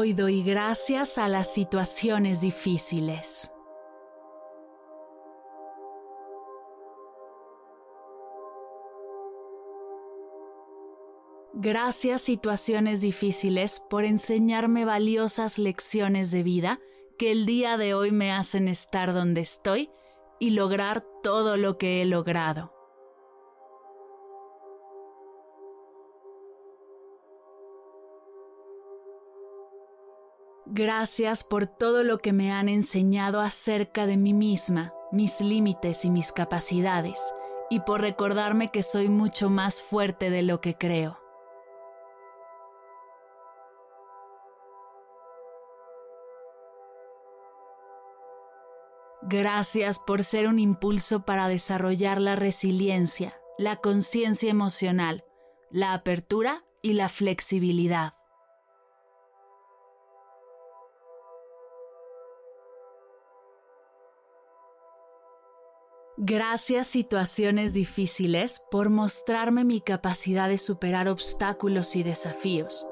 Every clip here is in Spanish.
Hoy doy gracias a las situaciones difíciles. Gracias situaciones difíciles por enseñarme valiosas lecciones de vida que el día de hoy me hacen estar donde estoy y lograr todo lo que he logrado. Gracias por todo lo que me han enseñado acerca de mí misma, mis límites y mis capacidades, y por recordarme que soy mucho más fuerte de lo que creo. Gracias por ser un impulso para desarrollar la resiliencia, la conciencia emocional, la apertura y la flexibilidad. Gracias situaciones difíciles por mostrarme mi capacidad de superar obstáculos y desafíos,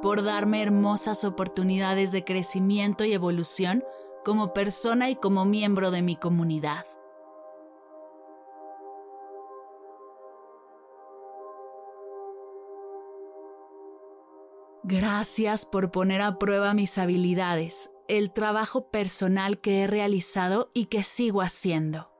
por darme hermosas oportunidades de crecimiento y evolución como persona y como miembro de mi comunidad. Gracias por poner a prueba mis habilidades, el trabajo personal que he realizado y que sigo haciendo.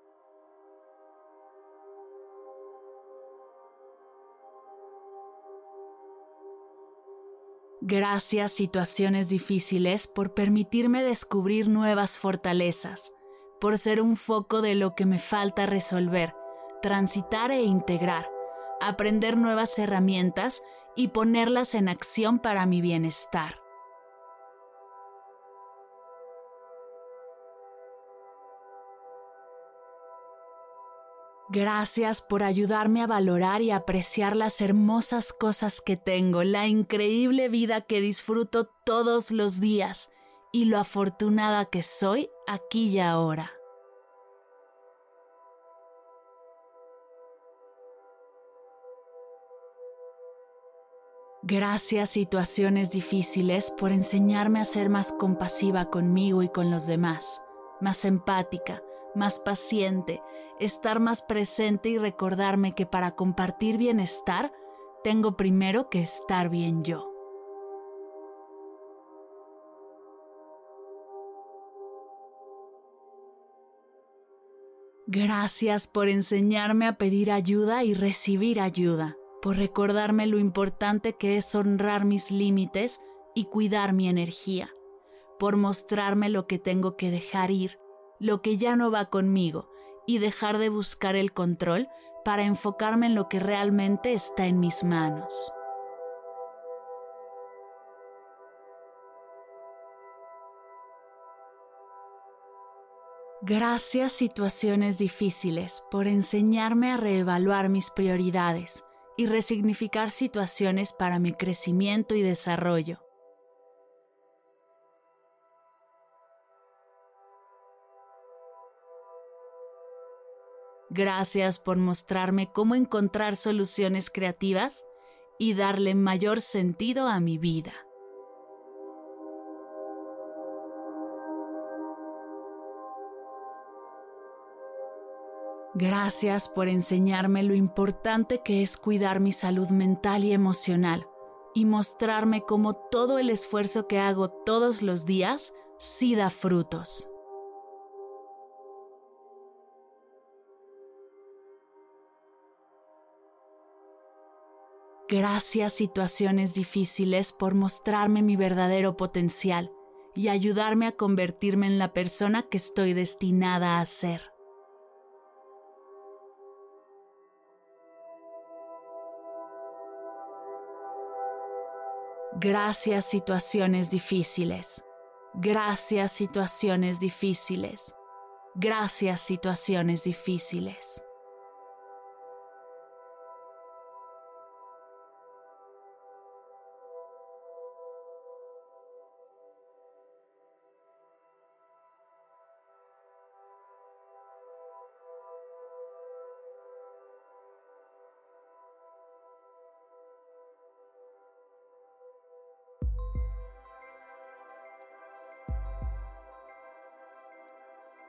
Gracias situaciones difíciles por permitirme descubrir nuevas fortalezas, por ser un foco de lo que me falta resolver, transitar e integrar, aprender nuevas herramientas y ponerlas en acción para mi bienestar. Gracias por ayudarme a valorar y apreciar las hermosas cosas que tengo, la increíble vida que disfruto todos los días y lo afortunada que soy aquí y ahora. Gracias situaciones difíciles por enseñarme a ser más compasiva conmigo y con los demás, más empática, más paciente, estar más presente y recordarme que para compartir bienestar tengo primero que estar bien yo. Gracias por enseñarme a pedir ayuda y recibir ayuda, por recordarme lo importante que es honrar mis límites y cuidar mi energía, por mostrarme lo que tengo que dejar ir lo que ya no va conmigo y dejar de buscar el control para enfocarme en lo que realmente está en mis manos. Gracias situaciones difíciles por enseñarme a reevaluar mis prioridades y resignificar situaciones para mi crecimiento y desarrollo. Gracias por mostrarme cómo encontrar soluciones creativas y darle mayor sentido a mi vida. Gracias por enseñarme lo importante que es cuidar mi salud mental y emocional y mostrarme cómo todo el esfuerzo que hago todos los días sí da frutos. Gracias situaciones difíciles por mostrarme mi verdadero potencial y ayudarme a convertirme en la persona que estoy destinada a ser. Gracias situaciones difíciles. Gracias situaciones difíciles. Gracias situaciones difíciles.